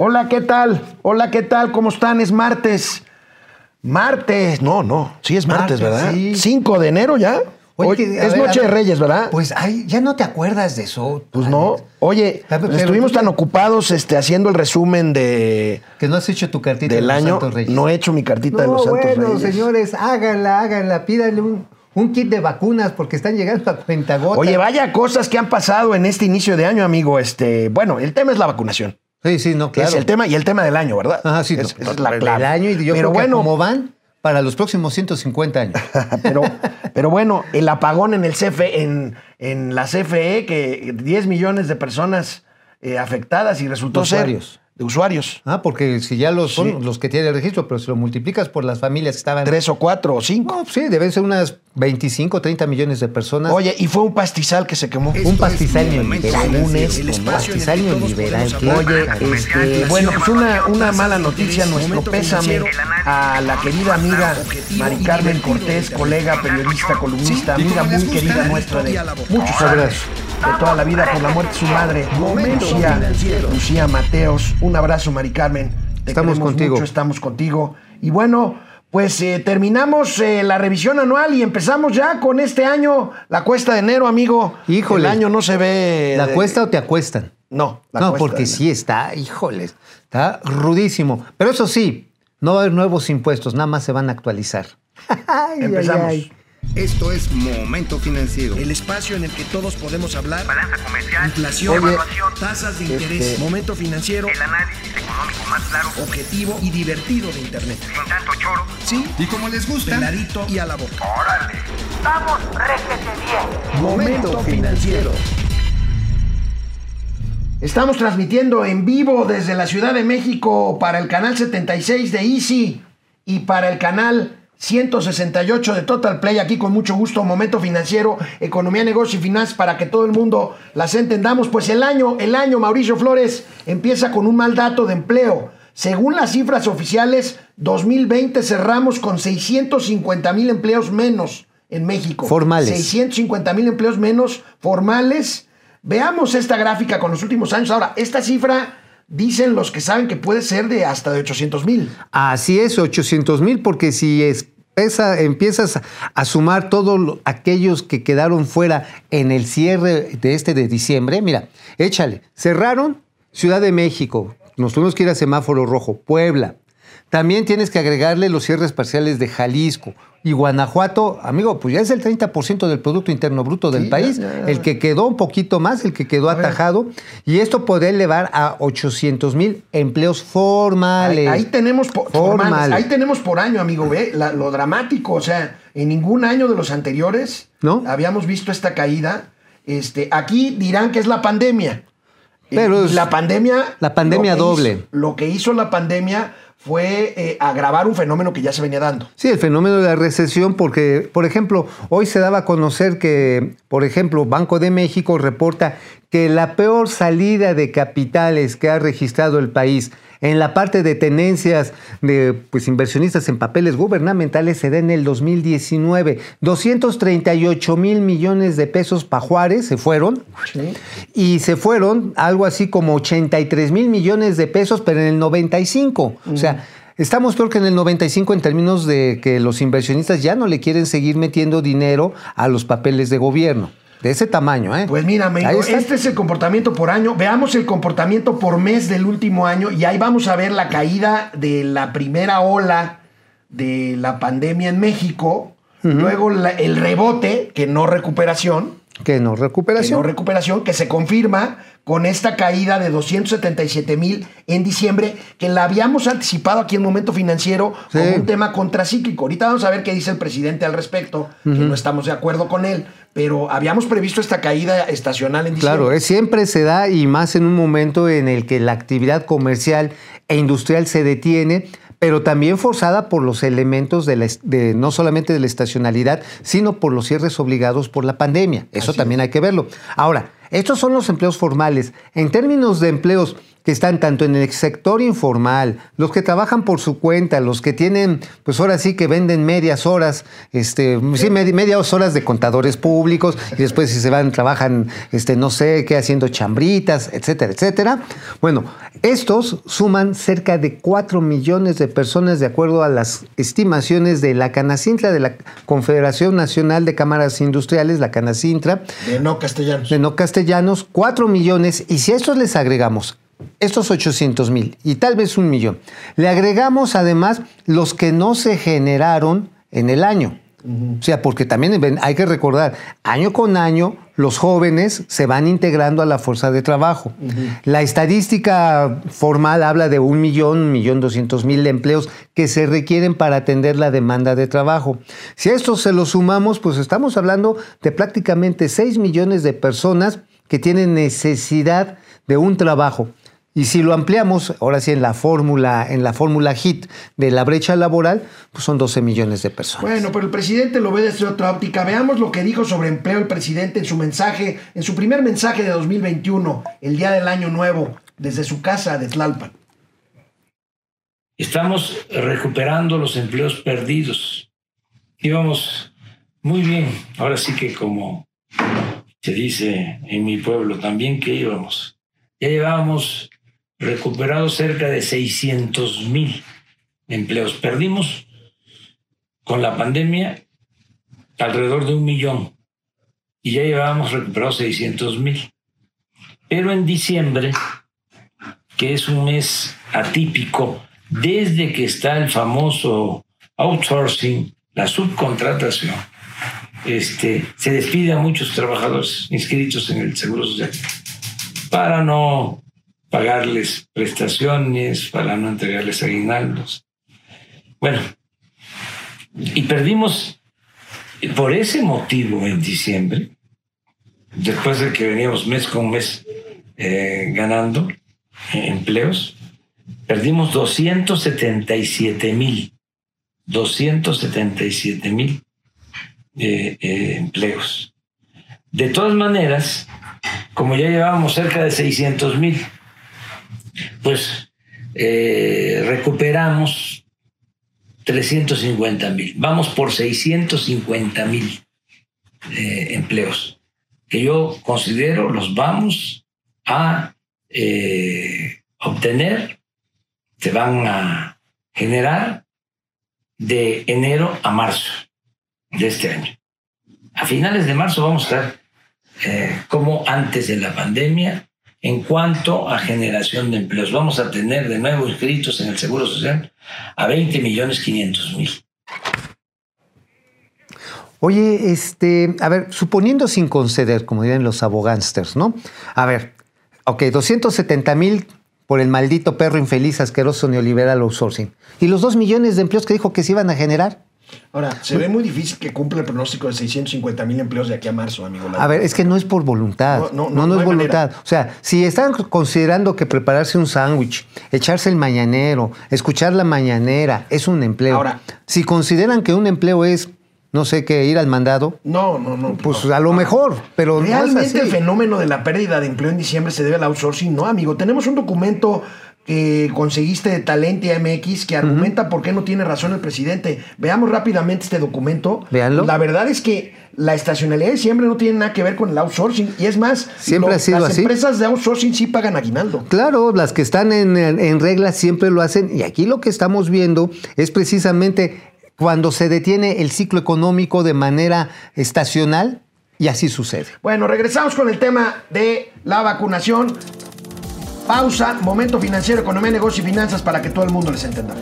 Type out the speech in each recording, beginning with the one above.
Hola, ¿qué tal? Hola, ¿qué tal? ¿Cómo están? Es martes. Martes. No, no. Sí es martes, Martes, ¿verdad? sí. 5 de enero ya. Oye, Hoy- que- es ver, Noche de Reyes, ¿verdad? Pues ay, ya no te acuerdas de eso. Pues Alex. no. Oye, pero estuvimos tan ocupados este, haciendo el resumen de, Que no has hecho tu cartita del de los año. Santos Reyes. No he hecho mi cartita de los Santos bueno, Reyes. señores, háganla, háganla. Pídanle un, un kit de vacunas porque están llegando a cuentagotas. Oye, vaya cosas que han pasado en este inicio de año, amigo. Este, bueno, el tema es la vacunación. Sí, sí, no, claro. Es el tema y el tema del año, ¿verdad? Ajá, sí, Es- no, es la el clave. año y yo Pero creo que bueno, como van para los próximos 150 años. pero, pero bueno, el apagón en el CFE, en, en la CFE, que 10 millones de personas eh, afectadas y resultó De ser usuarios. De usuarios. Ah, porque si ya los son Sí. los que tienen el registro, pero si lo multiplicas por las familias que estaban. Tres o cuatro o cinco. No, sí, deben ser unas 25, 30 millones de personas. Oye, y fue un pastizal que se quemó. un pastizal neoliberal, un esto, un pastizal neoliberal. Oye, este, bueno, pues una, una mala noticia, nuestro pésame a la querida amiga Mari Carmen Cortés, colega, periodista, columnista, amiga muy querida nuestra de muchos años, de toda la vida por la muerte de su madre, Lucía, Lucía Mateos. Un abrazo, Mari Carmen. Te Estamos contigo. mucho, estamos contigo. Y bueno, pues eh, terminamos eh, la revisión anual y empezamos ya con este año, la cuesta de enero, amigo. Híjole. El año no se ve... ¿La de- cuesta o te acuestan? No, la no, cuesta porque sí está, híjoles, está rudísimo. Pero eso sí, no va a haber nuevos impuestos, nada más se van a actualizar. Ay, ay, Empezamos. ay. Esto es Momento Financiero. El espacio en el que todos podemos hablar. balanza comercial, Inflación, Oye, tasas de interés, este- momento financiero, el análisis económico más claro, objetivo y divertido de Internet. sin tanto choro. Sí, Y como les gusta, peladito y a la boca. ¡Órale! ¡Vamos, réjete bien! Momento financiero. Estamos transmitiendo en vivo desde la Ciudad de México para el canal 76 de Easy y para el canal 168 de Total Play. Aquí con mucho gusto, momento financiero, economía, negocio y finanzas para que todo el mundo las entendamos. Pues el año, el año, Mauricio Flores, empieza con un mal dato de empleo. Según las cifras oficiales, 2020 cerramos con 650 mil empleos menos en México. Formales. 650 mil empleos menos formales. Veamos esta gráfica con los últimos años. Ahora, esta cifra dicen los que saben que puede ser de hasta de 800 mil. Así es, 800 mil, porque si es- pesa- empiezas a sumar todos lo- aquellos que quedaron fuera en el cierre de este de diciembre, mira, échale, cerraron Ciudad de México, nos tuvimos que ir a semáforo rojo, Puebla. También tienes que agregarle los cierres parciales de Jalisco y Guanajuato, amigo, pues ya es el 30% del Producto Interno Bruto del Sí, país, ya, ya. el que quedó un poquito más, el que quedó atajado, y esto podría elevar a 800 mil empleos formales. ahí tenemos por, Formales. formales, ahí tenemos por año, amigo, ve la- lo dramático, o sea, en ningún año de los anteriores ¿No? habíamos visto esta caída. Este, aquí dirán que es la pandemia. Pero Eh, es- la pandemia la pandemia lo doble. hizo- lo que hizo la pandemia fue eh, agravar un fenómeno que ya se venía dando. Sí, el fenómeno de la recesión, porque, por ejemplo, hoy se daba a conocer que, por ejemplo, Banco de México reporta que la peor salida de capitales que ha registrado el país en la parte de tenencias de pues, inversionistas en papeles gubernamentales se da en el 2019. 238 mil millones de pesos para Juárez se fueron Sí. y se fueron algo así como 83 mil millones de pesos, pero en el 95. O sea, estamos peor que en el 95 en términos de que los inversionistas ya no le quieren seguir metiendo dinero a los papeles de gobierno. De ese tamaño, ¿eh? Pues mira, está. este es el comportamiento por año. Veamos el comportamiento por mes del último año y ahí vamos a ver la caída de la primera ola de la pandemia en México, luego la- el rebote, que no recuperación, Que no, que recuperación. no recuperación, que se confirma con esta caída de 277 mil en diciembre, que la habíamos anticipado aquí en Momento Financiero Sí. como un tema contracíclico. Ahorita vamos a ver qué dice el presidente al respecto, que no estamos de acuerdo con él, pero habíamos previsto esta caída estacional en diciembre. Claro, eh, siempre se da y más en un momento en el que la actividad comercial e industrial se detiene, pero también forzada por los elementos de, la de no solamente de la estacionalidad, sino por los cierres obligados por la pandemia. Eso Así también hay que verlo. Ahora, estos son los empleos formales. En términos de empleos que están tanto en el sector informal, los que trabajan por su cuenta, los que tienen, pues ahora sí que venden medias horas, este, sí, med- medias horas de contadores públicos, y después si se van, trabajan, este, no sé qué, haciendo chambritas, etcétera, etcétera. Bueno, estos suman cerca de 4 millones de personas de acuerdo a las estimaciones de la Canacintra, de la Confederación Nacional de Cámaras Industriales, la Canacintra, De no castellanos. de no castellanos, 4 millones, y si a estos les agregamos estos 800 mil y tal vez un millón, le agregamos además los que no se generaron en el año. O sea, porque también hay que recordar, año con año los jóvenes se van integrando a la fuerza de trabajo. La estadística formal habla de un millón, un millón doscientos mil empleos que se requieren para atender la demanda de trabajo. Si a esto se lo sumamos, pues estamos hablando de prácticamente 6 millones de personas que tienen necesidad de un trabajo. Y si lo ampliamos, ahora sí en la fórmula, en la fórmula HIT de la brecha laboral, pues son 12 millones de personas. Bueno, pero el presidente lo ve desde otra óptica. Veamos lo que dijo sobre empleo el presidente en su mensaje, en su primer mensaje de 2021, el día del año nuevo, desde su casa de Tlalpan. Estamos recuperando los empleos perdidos. Íbamos muy bien. Ahora sí que como se dice en mi pueblo también que íbamos. Ya llevábamos recuperados cerca de 600 mil empleos. Perdimos con la pandemia alrededor de un millón y ya llevábamos recuperados 600 mil. Pero en diciembre, que es un mes atípico, desde que está el famoso outsourcing, la subcontratación, este, se despide a muchos trabajadores inscritos en el Seguro Social para no pagarles prestaciones, para no entregarles aguinaldos. Bueno, y perdimos por ese motivo en diciembre, después de que veníamos mes con mes eh, ganando empleos, perdimos 277 mil, 277 mil eh, eh, empleos. De todas maneras, como ya llevábamos cerca de 600 mil, pues eh, recuperamos 350 mil. Vamos por 650 mil eh, empleos que yo considero los vamos a eh, obtener, se van a generar de enero a marzo de este año. A finales de marzo vamos a estar como antes de la pandemia en cuanto a generación de empleos. Vamos a tener de nuevo inscritos en el Seguro Social a 20 millones 500 mil. Oye, este, a ver, suponiendo sin conceder, como dirían los abogánsters, ¿no? A ver, ok, 270 mil por el maldito perro infeliz asqueroso neoliberal outsourcing. ¿Y los dos millones de empleos que dijo que se iban a generar? Ahora, se ve muy difícil que cumpla el pronóstico de 650 mil empleos de aquí a marzo, amigo. A ver, es que no es por voluntad. No, No, no, no, no, no es voluntad. O sea, si están considerando que prepararse un sándwich, echarse el mañanero, escuchar la mañanera, es un empleo. Ahora- si consideran que un empleo es, no sé qué, ir al mandado, No, no, no. pues no. a lo mejor, pero no es Realmente así. el fenómeno de la pérdida de empleo en diciembre se debe al outsourcing, no, amigo. Tenemos un documento que conseguiste de Talentia MX que argumenta por qué no tiene razón el presidente. Veamos rápidamente este documento. Véanlo. La verdad es que la estacionalidad de diciembre no tiene nada que ver con el outsourcing. Y es más, Siempre ha sido las así. empresas de outsourcing sí pagan aguinaldo. Claro, las que están en, en, en regla siempre lo hacen y aquí lo que estamos viendo es precisamente cuando se detiene el ciclo económico de manera estacional y así sucede. Bueno, regresamos con el tema de la vacunación. Pausa, momento financiero, economía, negocio y finanzas para que todo el mundo les entienda.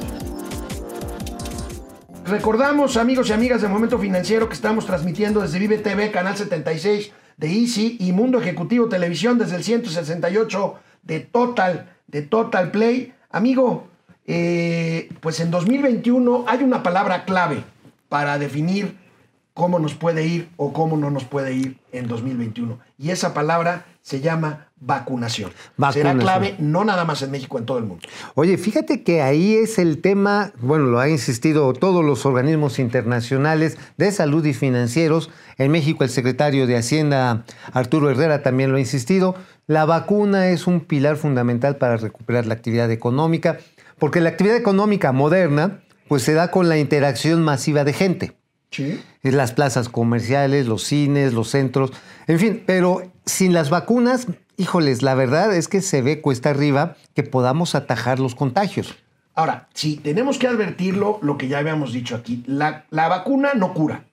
Recordamos, amigos y amigas del Momento Financiero, que estamos transmitiendo desde Vive TV, Canal 76 de Easy y Mundo Ejecutivo Televisión desde el 168 de Total, de Total Play. Amigo, eh, pues en 2021 hay una palabra clave para definir cómo nos puede ir o cómo no nos puede ir en 2021. Y esa palabra se llama vacunación. Vacunación. Será clave no nada más en México, en todo el mundo. Oye, fíjate que ahí es el tema, bueno, lo han insistido todos los organismos internacionales de salud y financieros. En México el secretario de Hacienda, Arturo Herrera, también lo ha insistido. La vacuna es un pilar fundamental para recuperar la actividad económica, porque la actividad económica moderna, pues se da con la interacción masiva de gente. Sí. Es las plazas comerciales, los cines, los centros, en fin, pero sin las vacunas, híjoles, la verdad es que se ve cuesta arriba que podamos atajar los contagios. Ahora, sí, tenemos que advertirlo, lo que ya habíamos dicho aquí. La, la vacuna no cura.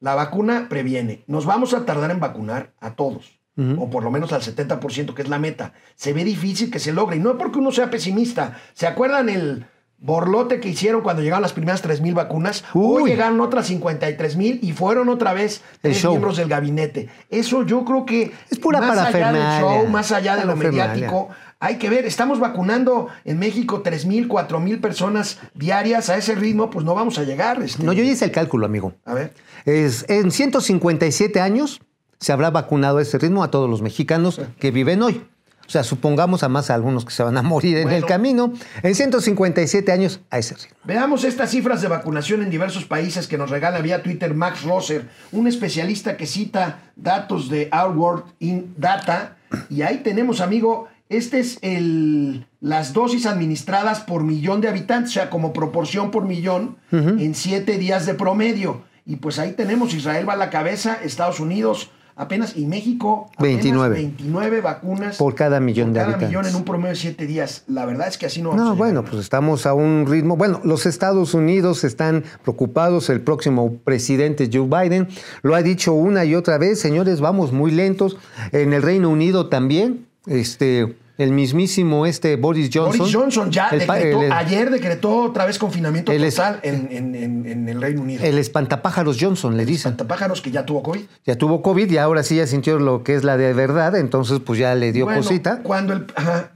La vacuna previene. Nos vamos a tardar en vacunar a todos. O por lo menos al 70%, que es la meta. Se ve difícil que se logre. Y no es porque uno sea pesimista. ¿Se acuerdan el borlote que hicieron cuando llegaron las primeras 3.000 vacunas? Hoy llegaron otras 53.000 y fueron otra vez tres miembros del gabinete. Eso yo creo que Es pura más allá del show, más allá de lo mediático, hay que ver, estamos vacunando en México 3.000, 4.000 personas diarias. A ese ritmo, pues no vamos a llegar. este. No, yo ya hice el cálculo, amigo. A ver. Es, en 157 años se habrá vacunado a ese ritmo a todos los mexicanos que viven hoy. O sea, supongamos a más algunos que se van a morir en el camino. En 157 años a ese ritmo. Veamos estas cifras de vacunación en diversos países que nos regala vía Twitter Max Rosser, un especialista que cita datos de Our World in Data. Y ahí tenemos, amigo, este es el, las dosis administradas por millón de habitantes, o sea, como proporción por millón en siete días de promedio. Y pues ahí tenemos, Israel va a la cabeza, Estados Unidos apenas, y México apenas 29. 29 vacunas Por cada millón por de cada habitantes. millón en un promedio de siete días. La verdad es que así no vamos No, bueno, pues estamos a un ritmo. Bueno, los Estados Unidos están preocupados. El próximo presidente Joe Biden lo ha dicho una y otra vez, señores, vamos muy lentos. En el Reino Unido también, este, el mismísimo este Boris Johnson. Boris Johnson ya el decretó, el- ayer decretó otra vez confinamiento El total en, en- en- en el Reino Unido. El espantapájaros Johnson, le dicen. Santapájaros que ya tuvo COVID. Ya tuvo COVID y ahora sí ya sintió lo que es la de verdad, entonces pues ya le dio Bueno, cosita. Cuando el, ajá.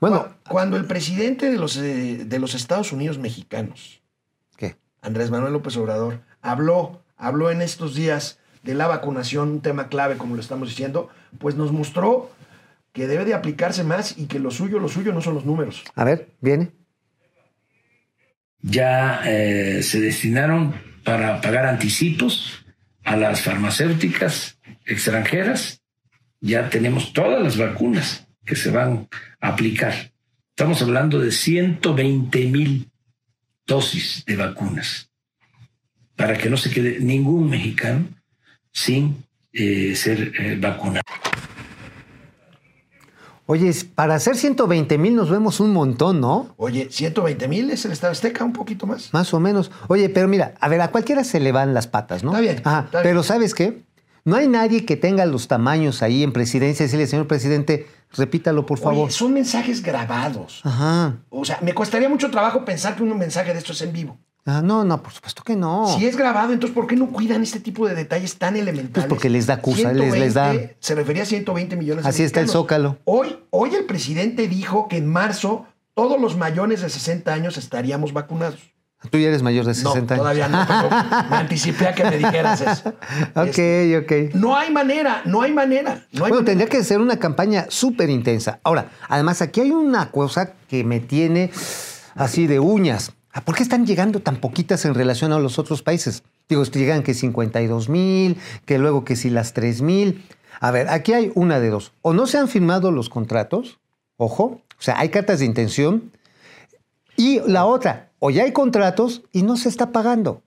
Bueno. Cu- cuando el presidente de los, eh, de los Estados Unidos mexicanos, ¿Qué? Andrés Manuel López Obrador, habló, habló en estos días de la vacunación, un tema clave como lo estamos diciendo, pues nos mostró que debe de aplicarse más y que lo suyo, lo suyo no son los números. A ver, viene. ya eh, se destinaron para pagar anticipos a las farmacéuticas extranjeras. Ya tenemos todas las vacunas que se van a aplicar. Estamos hablando de 120 mil dosis de vacunas para que no se quede ningún mexicano sin eh, ser eh, vacunado. Oye, para hacer 120 mil nos vemos un montón, ¿no? Oye, 120 mil es el Estado Azteca, un poquito más. Más o menos. Oye, pero mira, a ver, a cualquiera se le van las patas, ¿no? Está bien, Ajá, está bien. pero ¿sabes qué? No hay nadie que tenga los tamaños ahí en presidencia decirle, señor presidente, repítalo, por favor. Oye, son mensajes grabados. Ajá. O sea, me costaría mucho trabajo pensar que un mensaje de esto es en vivo. Ah, no, no, por supuesto que no. Si es grabado, entonces ¿por qué no cuidan este tipo de detalles tan elementales? Pues porque les da cusa, les- les da- Se refería a 120 millones de Así está el. Zócalo. Hoy, hoy el presidente dijo que en marzo todos los mayores de 60 años estaríamos vacunados. Tú ya eres mayor de 60 no, años. todavía no, pero me anticipé a que me dijeras eso. Ok, Este, ok. no hay manera, no hay manera. No hay Bueno, manera. tendría que ser una campaña súper intensa. Ahora, además, aquí hay una cosa que me tiene así de uñas. Ah, ¿Por qué están llegando tan poquitas en relación a los otros países? Digo, llegan que 52 mil, que luego que si las 3 mil. A ver, aquí hay una de dos. O no se han firmado los contratos, ojo, o sea, hay cartas de intención. Y la otra, o ya hay contratos y no se está pagando.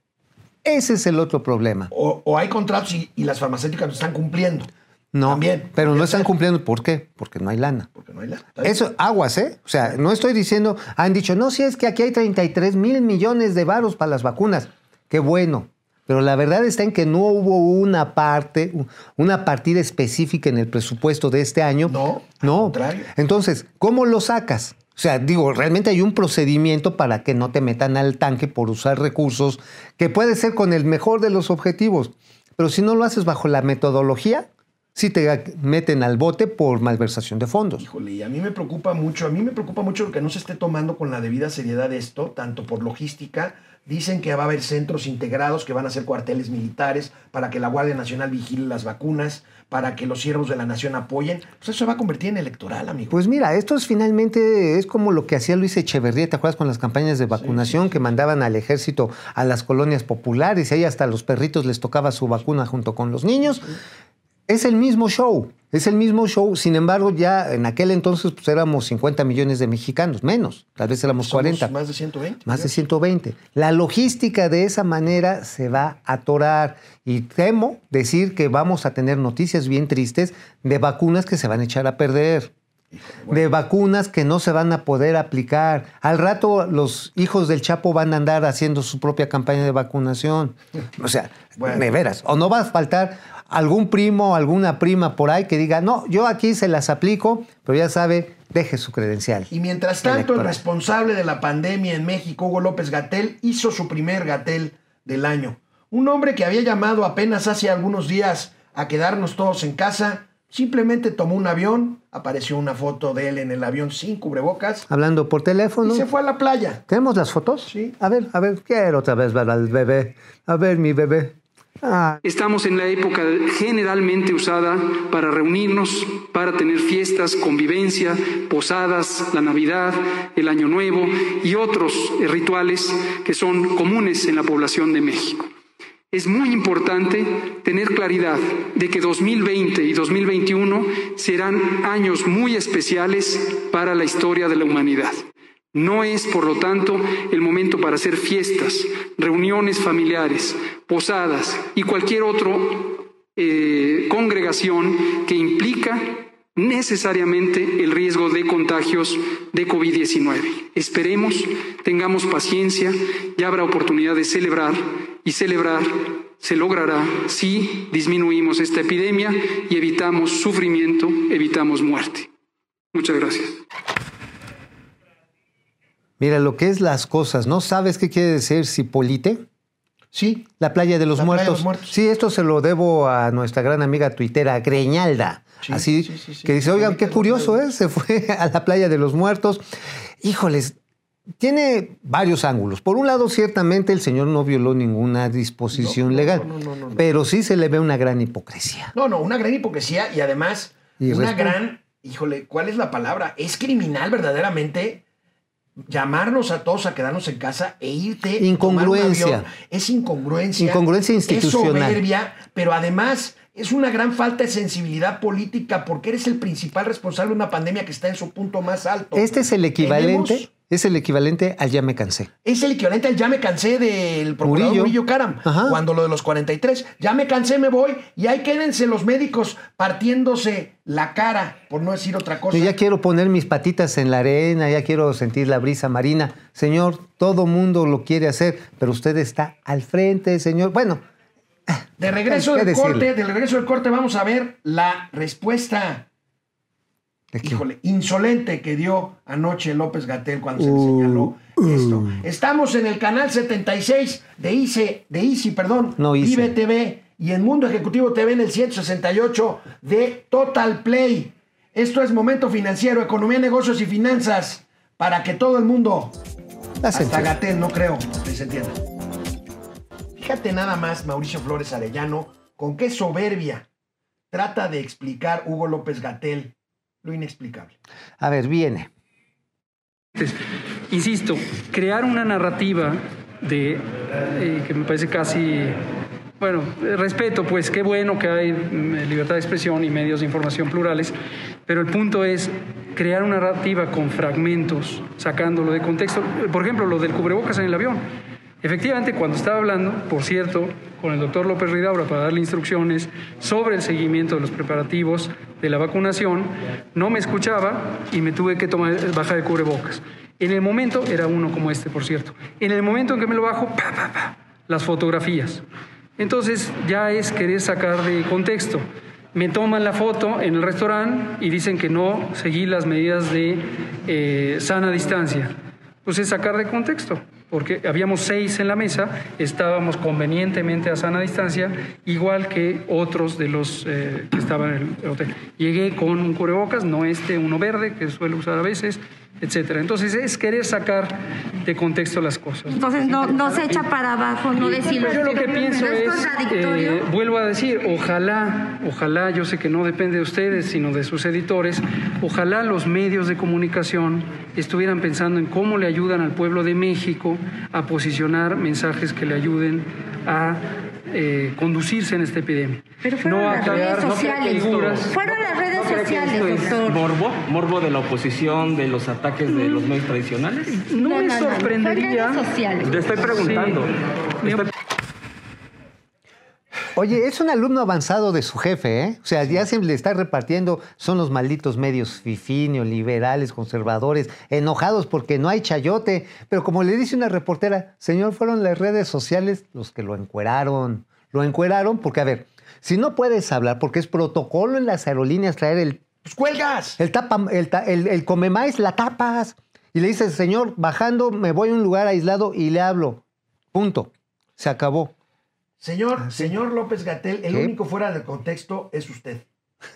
Ese es el otro problema. O, hay contratos y las farmacéuticas no están cumpliendo. No, También, pero no están cumpliendo. ¿Por qué? Porque no hay lana. Porque no hay lana. Eso, aguas, ¿eh? O sea, no estoy diciendo, han dicho, no, si es que aquí hay 33 mil millones de varos para las vacunas. Qué bueno. Pero la verdad está en que no hubo una parte, una partida específica en el presupuesto de este año. No, No. contrario. Entonces, ¿cómo lo sacas? O sea, digo, realmente hay un procedimiento para que no te metan al tanque por usar recursos que puede ser con el mejor de los objetivos. Pero si no lo haces bajo la metodología, sí te meten al bote por malversación de fondos. Híjole, y a mí me preocupa mucho, a mí me preocupa mucho que no se esté tomando con la debida seriedad esto, tanto por logística. Dicen que va a haber centros integrados que van a ser cuarteles militares para que la Guardia Nacional vigile las vacunas. para que los siervos de la nación apoyen, pues eso se va a convertir en electoral, amigo. Pues mira, esto es finalmente es como lo que hacía Luis Echeverría, ¿te acuerdas con las campañas de vacunación que mandaban al ejército a las colonias populares y ahí hasta a los perritos les tocaba su vacuna junto con los niños? Es el mismo show, es el mismo show, sin embargo ya en aquel entonces pues éramos 50 millones de mexicanos, menos, tal vez éramos Somos 40. Más de 120. Más de 120. La logística de esa manera se va a atorar. Y temo decir que vamos a tener noticias bien tristes de vacunas que se van a echar a perder. De vacunas que no se van a poder aplicar. Al rato los hijos del Chapo van a andar haciendo su propia campaña de vacunación. O sea, Bueno. de veras. O no va a faltar algún primo o alguna prima por ahí que diga, no, yo aquí se las aplico, pero ya sabe, deje su credencial. Y mientras tanto, el responsable de la pandemia en México, Hugo López Gatel, hizo su primer Gatel del año. Un hombre que había llamado apenas hace algunos días a quedarnos todos en casa, simplemente tomó un avión, apareció una foto de él en el avión sin cubrebocas Hablando por teléfono. y se fue a la playa. ¿Tenemos las fotos? Sí. A ver, a ver, quiero otra vez ver al bebé. A ver, mi bebé. Ah, Estamos en la época generalmente usada para reunirnos, para tener fiestas, convivencia, posadas, la Navidad, el Año Nuevo y otros rituales que son comunes en la población de México. Es muy importante tener claridad de que 2020 y 2021 serán años muy especiales para la historia de la humanidad. No es, por lo tanto, el momento para hacer fiestas, reuniones familiares, posadas y cualquier otra congregación que implica necesariamente el riesgo de contagios de COVID-19. Esperemos, tengamos paciencia, ya habrá oportunidad de celebrar y celebrar se logrará si disminuimos esta epidemia y evitamos sufrimiento, evitamos muerte. Muchas gracias. Mira lo que es las cosas. ¿No sabes qué quiere decir Cipolite? Sí, La playa de los, La playa de muertos. los muertos. Sí, esto se lo debo a nuestra gran amiga tuitera Greñalda. Sí, Así sí, sí, sí. que dice, oigan, qué curioso, ¿eh? Se fue a la playa de los muertos. Híjoles, tiene varios ángulos. Por un lado, ciertamente el señor no violó ninguna disposición No, legal, no, no, no, no. pero sí se le ve una gran hipocresía. No, no, una gran hipocresía y además Y una gran, híjole, ¿cuál es la palabra? Es criminal verdaderamente llamarnos a todos a quedarnos en casa e irte. tomar un Incongruencia. avión. Es incongruencia. Incongruencia institucional. Es soberbia, pero además es una gran falta de sensibilidad política porque eres el principal responsable de una pandemia que está en su punto más alto. Este es el equivalente, Tenemos- es el equivalente al ya me cansé. Es el equivalente al ya me cansé del procurador Murillo. Murillo, Karam. Ajá. Cuando lo de los 43. Ya me cansé, me voy. Y ahí quédense los médicos partiéndose la cara, por no decir otra cosa. Yo ya quiero poner mis patitas en la arena, ya quiero sentir la brisa marina. Señor, todo mundo lo quiere hacer, pero usted está al frente, señor. Bueno, De regreso ¿Qué del decirle? corte, del regreso del corte, vamos a ver la respuesta, ¿de? Híjole, insolente que dio anoche López Gatel cuando se le Uh, señaló esto. Estamos en el canal 76 de ICE, de Easy, perdón, No, Ice. Vive TV y en Mundo Ejecutivo TV en el 168 de Total Play. Esto es Momento Financiero, Economía, Negocios y Finanzas para que todo el mundo hasta. Gatel, no creo, que se entienda. Fíjate nada más, Mauricio Flores Arellano, con qué soberbia trata de explicar Hugo López Gatel lo inexplicable. A ver, viene. Insisto, crear una narrativa de eh, que me parece casi bueno, respeto, pues qué bueno que hay mm, libertad de expresión y medios de información plurales, pero el punto es crear una narrativa con fragmentos, sacándolo de contexto. Por ejemplo, lo del cubrebocas en el avión. Efectivamente, cuando estaba hablando, por cierto, con el doctor López Ridaura para darle instrucciones sobre el seguimiento de los preparativos de la vacunación, no me escuchaba y me tuve que tomar, bajar el cubrebocas. En el momento, era uno como este, por cierto, en el momento en que me lo bajo, pa, pa, pa, las fotografías. Entonces ya es querer sacar de contexto. Me toman la foto en el restaurante y dicen que no seguí las medidas de eh, sana distancia. Pues es sacar de contexto, porque habíamos seis en la mesa, estábamos convenientemente a sana distancia, igual que otros de los eh, que estaban en el hotel. Llegué con un cubrebocas, no este, uno verde, que suelo usar a veces, etcétera. Entonces es querer sacar de contexto las cosas. Entonces no, no se echa para abajo, no decirlo. Yo lo que pienso ¿No es, eh, vuelvo a decir, ojalá, ojalá, yo sé que no depende de ustedes, sino de sus editores, ojalá los medios de comunicación estuvieran pensando en cómo le ayudan al pueblo de México a posicionar mensajes que le ayuden a eh, conducirse en esta epidemia. Pero fueron no las crear redes sociales. figuras. Fueron las redes ¿No sociales, doctor. morbo? ¿Morbo de la oposición, de los ataques de los medios tradicionales? No, No, me no, no, no. sorprendería. Fue redes sociales. Le estoy preguntando. Sí. Estoy- Oye, es un alumno avanzado de su jefe, ¿eh? O sea, ya se le está repartiendo, son los malditos medios fifí, liberales, conservadores, enojados porque no hay chayote. Pero como le dice una reportera, señor, fueron las redes sociales los que lo encueraron. Lo encueraron porque, a ver, si no puedes hablar, porque es protocolo en las aerolíneas traer el, Pues cuelgas. el tapa, el, el, el come maíz, la tapas. Y le dices, señor, bajando, me voy a un lugar aislado y le hablo. Punto. Se acabó. Señor, señor López Gatel, el ¿Qué? único fuera de contexto es usted.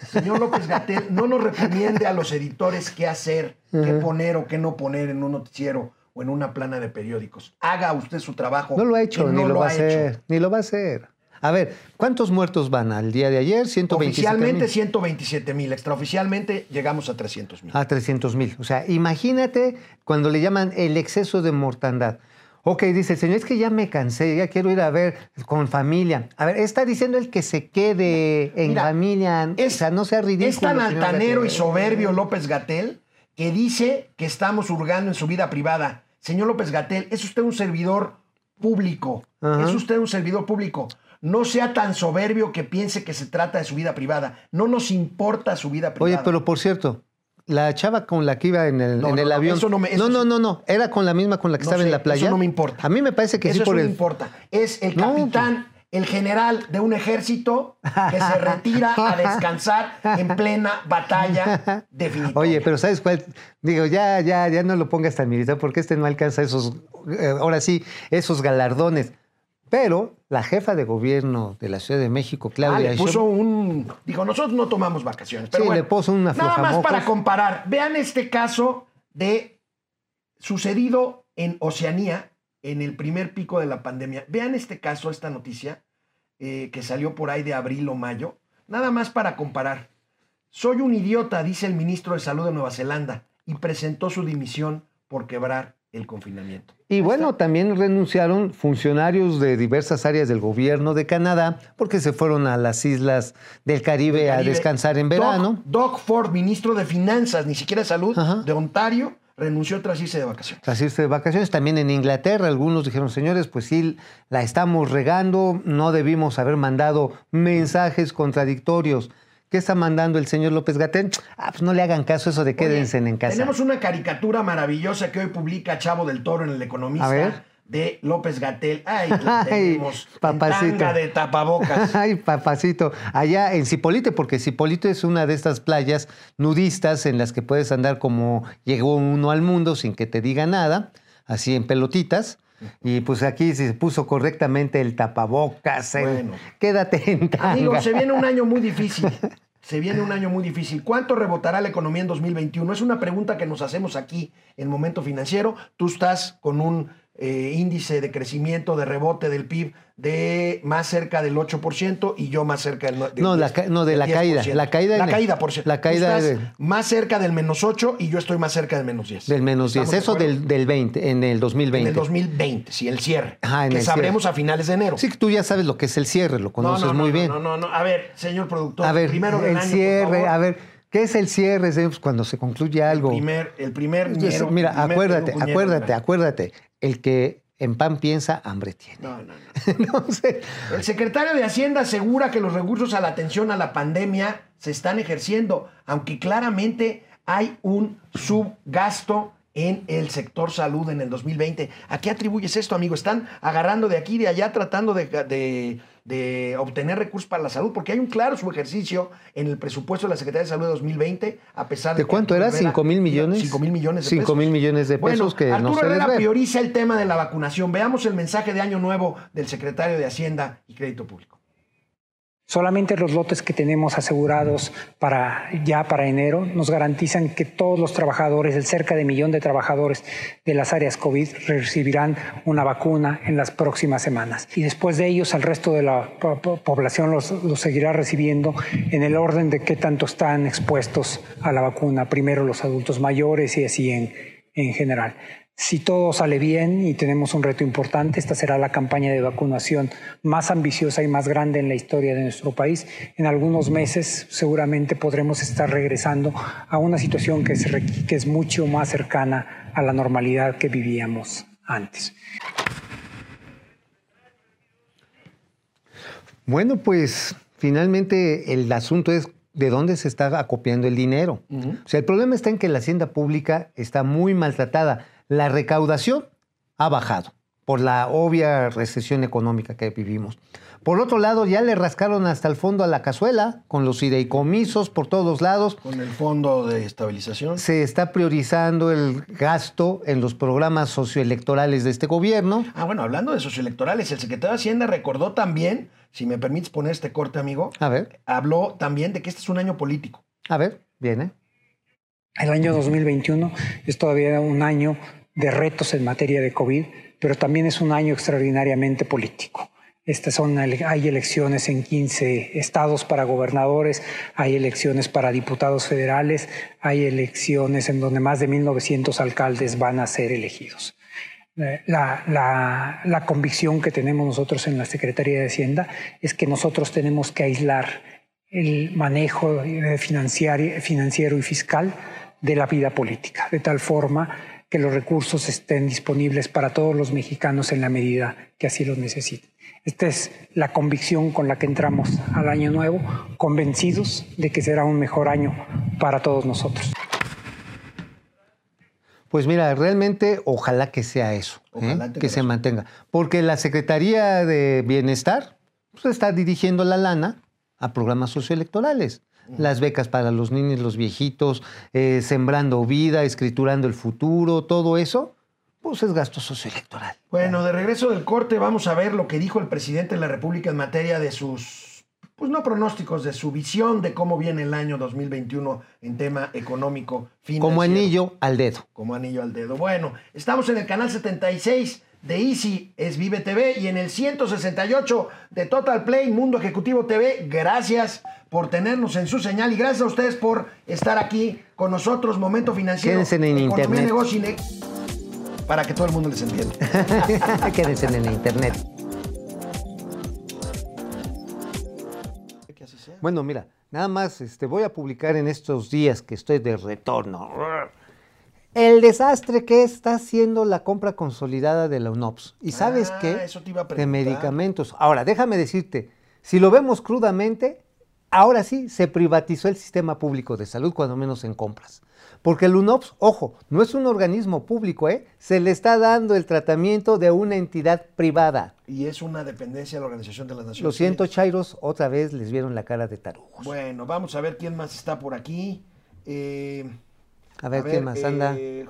Señor López Gatel, no nos recomiende a los editores qué hacer, qué poner o qué no poner en un noticiero o en una plana de periódicos. Haga usted su trabajo. No lo ha hecho, ni no lo, va a ha hacer. Ni lo va a hacer. A ver, ¿cuántos muertos van al día de ayer? 127 Oficialmente mil. 127 mil, extraoficialmente llegamos a 300 mil. A 300 mil. O sea, imagínate cuando le llaman el exceso de mortandad. Ok, dice el señor, es que ya me cansé, ya quiero ir a ver con familia. A ver, está diciendo el que se quede en Mira, familia. o sea, no sea ridículo. Es tan altanero y soberbio López Gatel que dice que estamos hurgando en su vida privada. Señor López Gatel, es usted un servidor público. Es usted un servidor público. No sea tan soberbio que piense que se trata de su vida privada. No nos importa su vida privada. Oye, pero por cierto, la chava con la que iba en el, No, en el no, avión. eso no me- eso no, no, no, no. Era con la misma con la que estaba sé, en la playa. Eso no me importa. A mí me parece que eso sí por no el. importa. Es el capitán, el general de un ejército que se retira a descansar en plena batalla definitiva. Oye, pero ¿sabes cuál? Digo, ya, ya, ya no lo pongas tan militar porque este no alcanza esos, eh, ahora sí, esos galardones. Pero la jefa de gobierno de la Ciudad de México, Ah, Claudia le puso Sheinbaum, un. Dijo, nosotros no tomamos vacaciones. Pero Sí, bueno, le puso una Nada más para comparar. Vean este caso de sucedido en Oceanía en el primer pico de la pandemia. Vean este caso, esta noticia eh, que salió por ahí de abril o mayo. Nada más para comparar. Soy un idiota, dice el ministro de Salud de Nueva Zelanda, y presentó su dimisión por quebrar el confinamiento. Y bueno, también renunciaron funcionarios de diversas áreas del gobierno de Canadá porque se fueron a las islas del Caribe, a Caribe. descansar en verano. Doug Ford, ministro de Finanzas, ni siquiera de Salud, Ajá. de Ontario, renunció tras irse de vacaciones. Tras irse de vacaciones, también en Inglaterra, algunos dijeron, señores, pues sí, la estamos regando, no debimos haber mandado mensajes contradictorios. ¿Qué está mandando el señor López Gatell? Ah, pues no le hagan caso eso de quédense Oye, en casa. Tenemos una caricatura maravillosa que hoy publica Chavo del Toro en El Economista A ver. de López Gatel. Ay, la Ay, tenemos en papacito. tanga de tapabocas. Ay, papacito. Allá en Cipolite, porque Cipolite es una de estas playas nudistas en las que puedes andar como llegó uno al mundo sin que te diga nada, así en pelotitas. Y pues aquí se puso correctamente el tapabocas. el Bueno. quédate en tanga. Amigos, se viene un año muy difícil. Se viene un año muy difícil. ¿Cuánto rebotará la economía en 2021? Es una pregunta que nos hacemos aquí en Momento Financiero. Tú estás con un eh, índice de crecimiento, de rebote del PIB de más cerca del 8% y yo más cerca del, no- del No, la 10, no, de la del caída. 10%. La caída La caída, por cierto. la caída Tú estás de- más cerca del menos 8 y yo estoy más cerca del menos 10. Del menos 10. ¿Estamos de Eso acuerdo? del, del 20, en el 2020. En el 2020, sí, el cierre. Ajá, en que el sabremos cierre. a finales de enero. Sí, que tú ya sabes lo que es el cierre, lo no, conoces no, no, muy bien. No, no, no. A ver, señor productor, A ver, primero del el año, cierre, a ver, ¿qué es el cierre? cuando se concluye algo. El primer, el primer Entonces, Mira, el primer acuérdate, acuérdate, acuérdate. El que en pan piensa, hambre tiene. No, no, no. El secretario de Hacienda asegura que los recursos a la atención a la pandemia se están ejerciendo, aunque claramente hay un subgasto en el sector salud en el 2020. ¿A qué atribuyes esto, amigo? Están agarrando de aquí y de allá tratando de, de- de obtener recursos para la salud, porque hay un claro subejercicio en el presupuesto de la Secretaría de Salud de 2020, a pesar de... ¿De cuánto era? Herrera- ¿Cinco mil millones? Cinco mil millones de Cinco pesos. mil millones de Bueno, pesos que no Arturo se les Herrera prioriza el tema de la vacunación. Veamos el mensaje de Año Nuevo del secretario de Hacienda y Crédito Público. Solamente los lotes que tenemos asegurados para ya para enero nos garantizan que todos los trabajadores, el cerca de millón de trabajadores de las áreas COVID recibirán una vacuna en las próximas semanas. Y después de ellos, el resto de la po- po- población los, los seguirá recibiendo en el orden de qué tanto están expuestos a la vacuna. Primero los adultos mayores y así en, en general. Si todo sale bien y tenemos un reto importante, esta será la campaña de vacunación más ambiciosa y más grande en la historia de nuestro país. En algunos meses seguramente podremos estar regresando a una situación que es, requ- que es mucho más cercana a la normalidad que vivíamos antes. Bueno, pues finalmente el asunto es de dónde se está acopiando el dinero. O sea, el problema está en que la hacienda pública está muy maltratada. La recaudación ha bajado por la obvia recesión económica que vivimos. Por otro lado, ya le rascaron hasta el fondo a la cazuela, con los fideicomisos por todos lados. Con el fondo de estabilización. Se está priorizando el gasto en los programas socioelectorales de este gobierno. Ah, bueno, hablando de socioelectorales, el secretario de Hacienda recordó también, si me permites poner este corte, amigo, A ver, habló también de que este es un año político. a ver, viene. El año 2021 es todavía un año de retos en materia de COVID, pero también es un año extraordinariamente político. Estas son, hay elecciones en 15 estados para gobernadores, hay elecciones para diputados federales, hay elecciones en donde más de 1.900 alcaldes van a ser elegidos. Eh, La, la- la convicción que tenemos nosotros en la Secretaría de Hacienda es que nosotros tenemos que aislar el manejo eh, financiero y fiscal de la vida política, de tal forma que los recursos estén disponibles para todos los mexicanos en la medida que así los necesiten. Esta es la convicción con la que entramos al año nuevo, convencidos de que será un mejor año para todos nosotros. Pues mira, realmente ojalá que sea eso, ¿eh? Ojalá, que se mantenga. Porque la Secretaría de Bienestar pues, está dirigiendo la lana a programas socioelectorales. Las becas para los niños, los viejitos, eh, sembrando vida, escriturando el futuro, todo eso, pues es gasto socioelectoral. Bueno, de regreso del corte vamos a ver lo que dijo el presidente de la República en materia de sus, pues no pronósticos, de su visión de cómo viene el año 2021 en tema económico, financiero. Como anillo al dedo. Como anillo al dedo. Bueno, estamos en el canal 76 de Easy es Vive TV y en el 168 de Total Play Mundo Ejecutivo TV. Gracias por tenernos en su señal y gracias a ustedes por estar aquí con nosotros. Momento financiero. Quédense en Economía, internet. negocio y para que todo el mundo les entienda. Quédense en el internet. Bueno, mira, nada más este, voy a publicar en estos días que estoy de retorno. El desastre que está haciendo la compra consolidada de la UNOPS. ¿Y sabes Ah, qué? eso te iba a de medicamentos. Ahora, déjame decirte, si lo vemos crudamente, ahora sí se privatizó el sistema público de salud, cuando menos en compras. Porque el UNOPS, ojo, no es un organismo público, ¿eh? Se le está dando el tratamiento de una entidad privada. Y es una dependencia de la Organización de las Naciones Lo siento, Unidas. Chairos, otra vez les vieron la cara de tarugos. Bueno, vamos a ver quién más está por aquí. Eh, A ver, quién más anda. eh,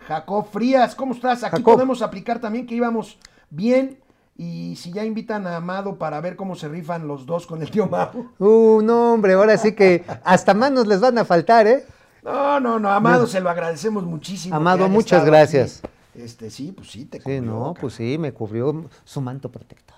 Jacob Frías, ¿cómo estás? Aquí Jacob. podemos aplicar también que íbamos bien. Y si ya invitan a Amado para ver cómo se rifan los dos con el tío Mau. Uh, no, hombre, ahora sí que hasta manos les van a faltar, ¿eh? No, no, no, Amado, se lo agradecemos muchísimo. Amado, muchas gracias. aquí. Este, sí, pues sí, te Sí, cubrió, no, cabrón. pues sí, me cubrió su manto protector.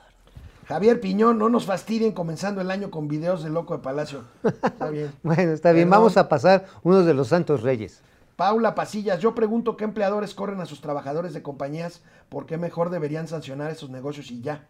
Javier Piñón, no nos fastidien comenzando el año con videos de Loco de Palacio. Está bien. Bueno, está bien, vamos a pasar uno de los santos reyes. Paula Pasillas, yo pregunto qué empleadores corren a sus trabajadores de compañías, ¿por qué mejor deberían sancionar esos negocios y ya?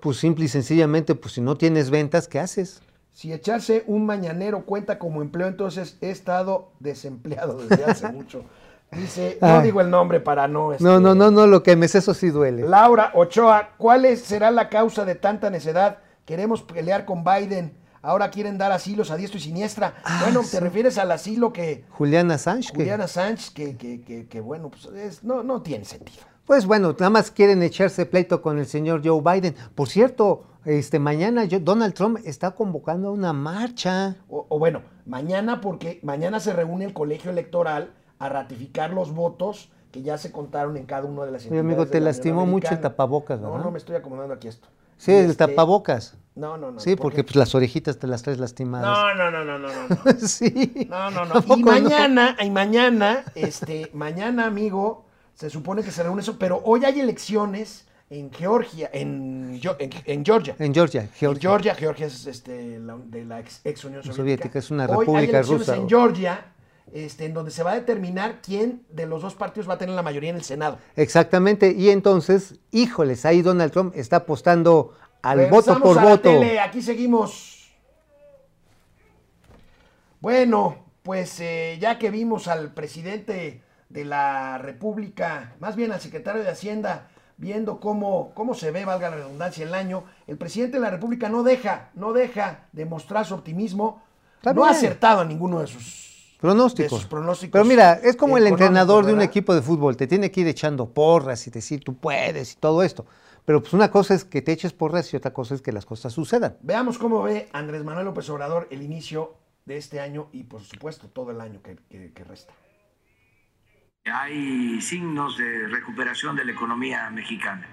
Pues simple y sencillamente, pues si no tienes ventas, ¿qué haces? Si echarse un mañanero cuenta como empleo, entonces he estado desempleado desde hace mucho. Dice, no Ay. digo el nombre para no... este, No, no, no, no, lo que me eso sí duele. Laura Ochoa, ¿cuál será la causa de tanta necedad? Queremos pelear con Biden, ahora quieren dar asilos a diestro y siniestra. bueno, te refieres al asilo que Juliana Sánchez. Juliana Sánchez, que, que, que, que, bueno, pues es- no, no tiene sentido. Pues bueno, nada más quieren echarse pleito con el señor Joe Biden. Por cierto, este mañana Donald Trump está convocando a una marcha. O, o bueno, mañana porque mañana se reúne el colegio electoral a ratificar los votos que ya se contaron en cada una de las Oye, amigo, entidades te la lastimó mucho el tapabocas, No, ¿verdad? no me estoy acomodando aquí esto. Sí, el Este, tapabocas. No, no, no. Sí, porque pues, las orejitas te las traes lastimadas. No, no, no, no, no, no. sí. No, no, no. ¿A Y poco no? mañana, y mañana, este, mañana, amigo, se supone que se reúne eso, pero hoy hay elecciones en Georgia, en, en, en Georgia. En Georgia, En Georgia. Georgia, Georgia es este, la- de la ex, ex Unión Soviética. Soviética, es una Hoy hay república elecciones rusa. en Georgia, este, en donde se va a determinar quién de los dos partidos va a tener la mayoría en el Senado. Exactamente. Y entonces, híjoles, ahí Donald Trump está apostando al voto por a la voto. tele, aquí seguimos. Bueno, pues eh, ya que vimos al presidente de la República, más bien al secretario de Hacienda, viendo cómo, cómo se ve, valga la redundancia, el año, el presidente de la República no deja, no deja de mostrar su optimismo. Está no ha acertado a ninguno de sus Pronósticos. de sus pronósticos Pero mira, es como el entrenador de un ¿verdad? equipo de fútbol, te tiene que ir echando porras y decir tú puedes y todo esto. Pero pues una cosa es que te eches porras y otra cosa es que las cosas sucedan. Veamos cómo ve Andrés Manuel López Obrador el inicio de este año y por supuesto todo el año que- que- que resta. Hay signos de recuperación de la economía mexicana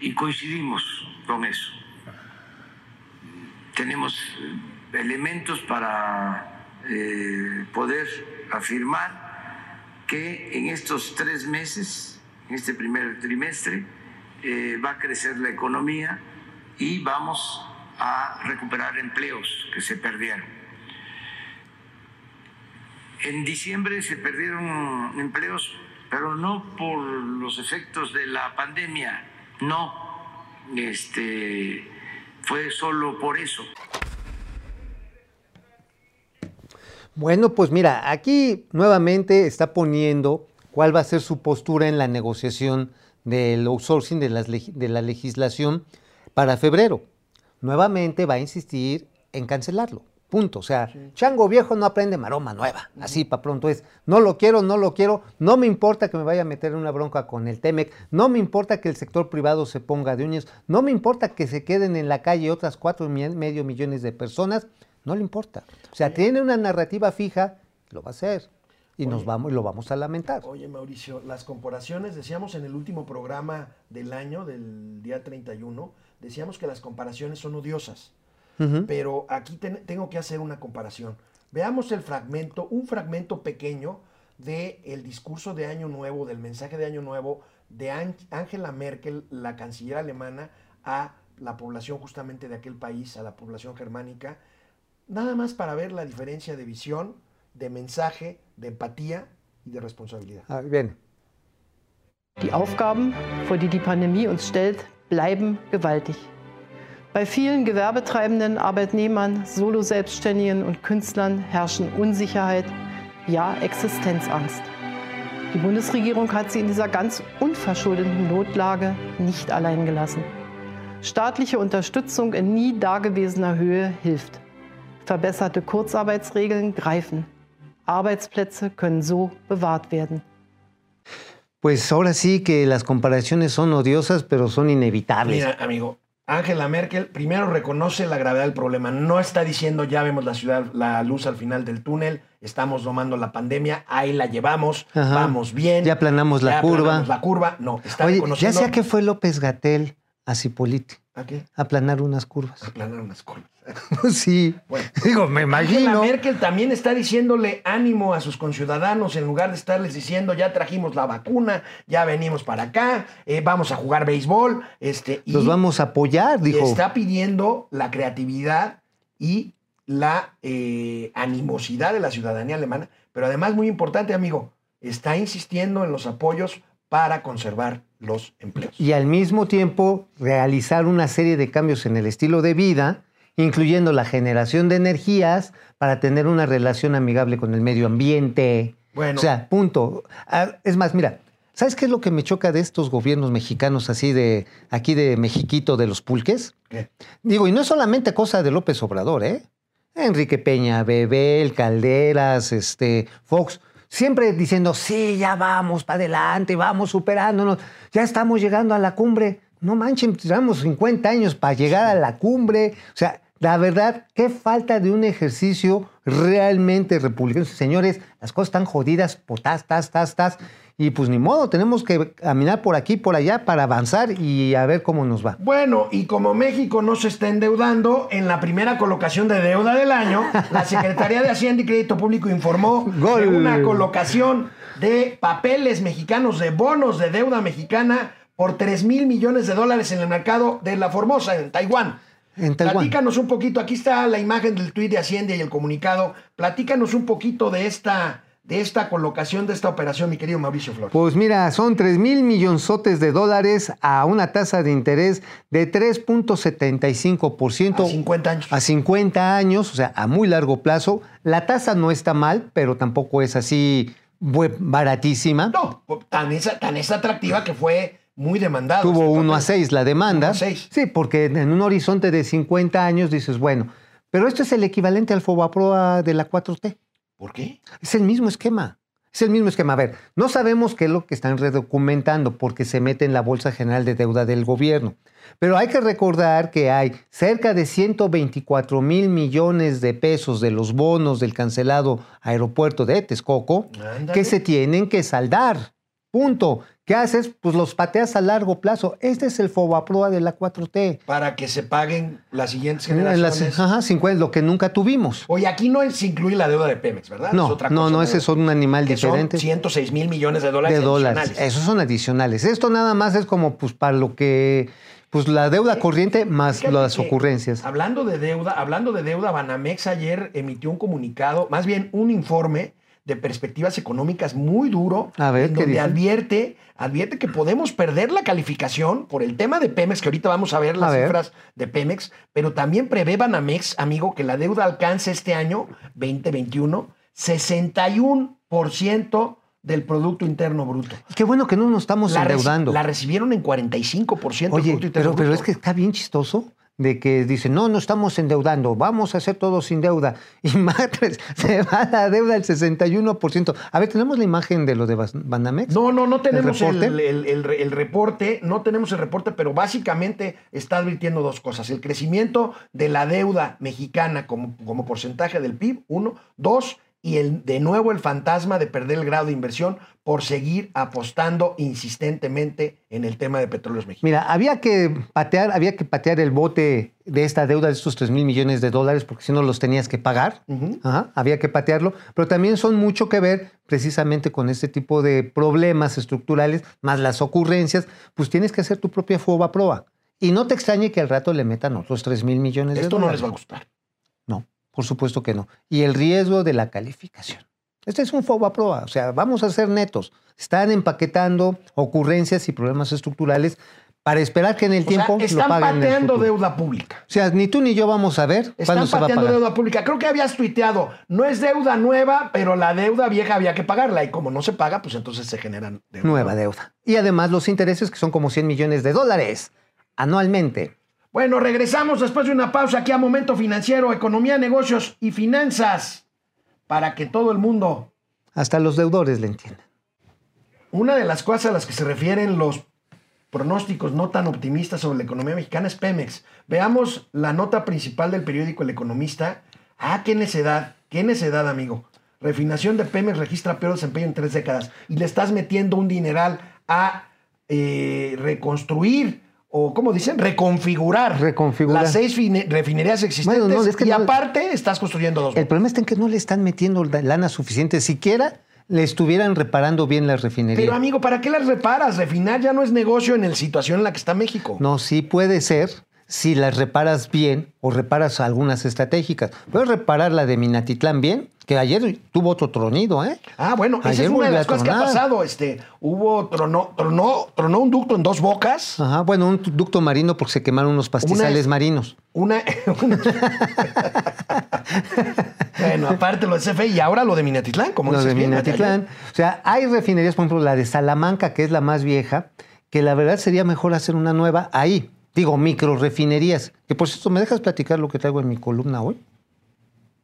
y coincidimos con eso. Tenemos elementos para eh, poder afirmar que en estos tres meses, en este primer trimestre, eh, va a crecer la economía y vamos a recuperar empleos que se perdieron. En diciembre se perdieron empleos, pero no por los efectos de la pandemia, no, este, fue solo por eso. Bueno, pues mira, aquí nuevamente está poniendo cuál va a ser su postura en la negociación del outsourcing de, las de la legislación para febrero. Nuevamente va a insistir en cancelarlo. Punto. O sea, chango viejo no aprende maroma nueva. Así para pronto es. No lo quiero, no lo quiero. No me importa que me vaya a meter en una bronca con el Temec. No me importa que el sector privado se ponga de uñas. No me importa que se queden en la calle otras cuatro y medio millones de personas. No le importa. O sea, tiene una narrativa fija, lo va a hacer. Y nos vamos, y lo vamos a lamentar. Oye, Mauricio, las comparaciones, decíamos en el último programa del año, del día 31, decíamos que las comparaciones son odiosas. Pero aquí ten- tengo que hacer una comparación. Veamos el fragmento, un fragmento pequeño del el discurso de Año Nuevo, del mensaje de Año Nuevo de An- Angela Merkel, la canciller alemana, a la población justamente de aquel país, a la población germánica, nada más para ver la diferencia de visión, de mensaje, de empatía y de responsabilidad. Ah, bien. Die Aufgaben, vor die die Pandemie uns stellt, bleiben gewaltig. Bei vielen Gewerbetreibenden, Arbeitnehmern, Solo-Selbstständigen und Künstlern herrschen Unsicherheit, ja Existenzangst. Die Bundesregierung hat sie in dieser ganz unverschuldeten Notlage nicht allein gelassen. Staatliche Unterstützung in nie dagewesener Höhe hilft. Verbesserte Kurzarbeitsregeln greifen. Arbeitsplätze können so bewahrt werden. Pues ahora sí que las comparaciones son odiosas, pero son inevitables. Mira, amigo, Angela Merkel primero reconoce la gravedad del problema. No está diciendo ya vemos la ciudad, la luz al final del túnel, estamos domando la pandemia, ahí la llevamos, Ajá. vamos bien. Ya aplanamos la ya curva. aplanamos la curva. No, está Oye, ya reconociendo. sé a qué fue López Gatel a Cipolite. ¿A qué? Aplanar unas curvas. Aplanar unas curvas. sí. Bueno. Digo, me Angela imagino. Merkel también está diciéndole ánimo a sus conciudadanos en lugar de estarles diciendo ya trajimos la vacuna, ya venimos para acá, eh, vamos a jugar béisbol, este, y Los vamos a apoyar, dijo. está pidiendo la creatividad y la eh, animosidad de la ciudadanía alemana, pero además muy importante, amigo, está insistiendo en los apoyos para conservar los empleos. Y al mismo tiempo realizar una serie de cambios en el estilo de vida, incluyendo la generación de energías para tener una relación amigable con el medio ambiente. Bueno. O sea, punto. Ah, Es más, mira, ¿sabes qué es lo que me choca de estos gobiernos mexicanos así de aquí de Mexiquito de los pulques? ¿Qué? Digo, y no es solamente cosa de López Obrador, ¿eh? Enrique Peña, Bebel, Calderas, este, Fox, siempre diciendo, sí, ya vamos para adelante, vamos superándonos, ya estamos llegando a la cumbre. No manchen, llevamos 50 años para llegar a la cumbre. O sea, la verdad, qué falta de un ejercicio realmente republicano. Señores, las cosas están jodidas por tas, tas, tas, tas. Y pues ni modo, tenemos que caminar por aquí, por allá para avanzar y a ver cómo nos va. Bueno, y como México no se está endeudando, en la primera colocación de deuda del año, la Secretaría de Hacienda y Crédito Público informó Gol. de una colocación de papeles mexicanos, de bonos de deuda mexicana por 3 mil millones de dólares en el mercado de la Formosa, en Taiwán. En Taiwán. Platícanos un poquito, aquí está la imagen del tuit de Hacienda y el comunicado. Platícanos un poquito de esta, de esta colocación, de esta operación, mi querido Mauricio Flores. Pues mira, son 3 mil millonzotes de dólares a una tasa de interés de 3.75%. A 50 años. A 50 años, o sea, a muy largo plazo. La tasa no está mal, pero tampoco es así baratísima. No, tan es, tan es atractiva que fue muy demandado. Tuvo este 1 a papel. 6 la demanda. A. Sí, porque en un horizonte de 50 años dices, bueno, pero esto es el equivalente al Fobaproa de la 4T. ¿Por qué? Es el mismo esquema. Es el mismo esquema. A ver, no sabemos qué es lo que están redocumentando porque se mete en la Bolsa General de Deuda del gobierno. Pero hay que recordar que hay cerca de 124 mil millones de pesos de los bonos del cancelado aeropuerto de Texcoco Ándale. que se tienen que saldar. Punto. ¿Qué haces? Pues los pateas a largo plazo. Este es el Fobaproa de la 4T. Para que se paguen las siguientes las- generaciones. ajá, 50, lo que nunca tuvimos. Oye, aquí no se incluye la deuda de Pemex, ¿verdad? No, Es otra no, cosa no, ese es un animal Que diferente. Son 106 mil millones de dólares. de dólares. adicionales. Esos son adicionales. Esto nada más es como pues para lo que pues la deuda corriente más las ocurrencias. Hablando de deuda, hablando de deuda, Banamex ayer emitió un comunicado, más bien un informe de perspectivas económicas muy duro, A ver, en ¿qué donde dice? advierte, advierte que podemos perder la calificación por el tema de Pemex, que ahorita vamos a ver las A ver. cifras de Pemex, pero también prevé Banamex, amigo, que la deuda alcance este año, 2021, 61% del Producto Interno Bruto. Qué bueno que no nos estamos La, endeudando. la recibieron en 45% del Oye, Producto Interno pero, pero Bruto. es que está bien chistoso de que dicen, no, no estamos endeudando, vamos a hacer todo sin deuda. Y madres, se va la deuda al 61%. A ver, ¿tenemos la imagen de lo de Banamex? No, no, no tenemos el, reporte? el- el re- el reporte, no tenemos el reporte, pero básicamente está advirtiendo dos cosas. El crecimiento de la deuda mexicana como, como porcentaje del PIB, uno. Dos, y el, de nuevo el fantasma de perder el grado de inversión por seguir apostando insistentemente en el tema de petróleos mexicanos. Mira, había que patear, había que patear el bote de esta deuda de estos 3 mil millones de dólares, porque si no los tenías que pagar. Ajá, había que patearlo. Pero también son mucho que ver precisamente con este tipo de problemas estructurales, más las ocurrencias, pues tienes que hacer tu propia FOBA proa. Y no te extrañe que al rato le metan otros 3 mil millones de Esto no dólares. les va a gustar. Por supuesto que no. Y el riesgo de la calificación. Este es un FOBA proa, o sea, vamos a ser netos. Están empaquetando ocurrencias y problemas estructurales para esperar que en el O sea, tiempo lo están paguen. en el pateando deuda pública. O sea, ni tú ni yo vamos a ver Están cuándo se va a pateando pagar. deuda pública. Creo que habías tuiteado, no es deuda nueva, pero la deuda vieja había que pagarla. Y como no se paga, pues entonces se generan deuda. Nueva deuda. Y además los intereses que son como 100 millones de dólares anualmente. Bueno, regresamos después de una pausa aquí a Momento Financiero, Economía, Negocios y Finanzas, para que todo el mundo... Hasta los deudores le entienden. Una de las cosas a las que se refieren los pronósticos no tan optimistas sobre la economía mexicana es Pemex. Veamos la nota principal del periódico El Economista. Ah, qué necedad, qué necedad, amigo. Refinación de Pemex registra peor desempeño en tres décadas y le estás metiendo un dineral a eh, reconstruir o, ¿cómo dicen? Reconfigurar, Reconfigurar. las seis fine- refinerías existentes Bueno, no, es que y no- aparte estás construyendo dos. El problema está en que no le están metiendo la- lana suficiente. Siquiera le estuvieran reparando bien las refinerías. Pero amigo, ¿para qué las reparas? Refinar ya no es negocio en la situación en la que está México. No, sí puede ser si las reparas bien o reparas algunas estratégicas. Puedes reparar la de Minatitlán bien, que ayer tuvo otro tronido, ¿eh? Ah, bueno, esa Ayer es una de las cosas que ha pasado. Este, hubo, tronó, tronó, tronó un ducto en dos bocas. Ajá, bueno, un ducto marino porque se quemaron unos pastizales Una- marinos. Una. una- bueno, aparte lo de CFE y ahora lo de Minatitlán, como Lo dices de bien, Minatitlán. O sea, hay refinerías, por ejemplo, la de Salamanca, que es la más vieja, que la verdad sería mejor hacer una nueva ahí. Digo, micro refinerías. Que por cierto, ¿me dejas platicar lo que traigo en mi columna hoy?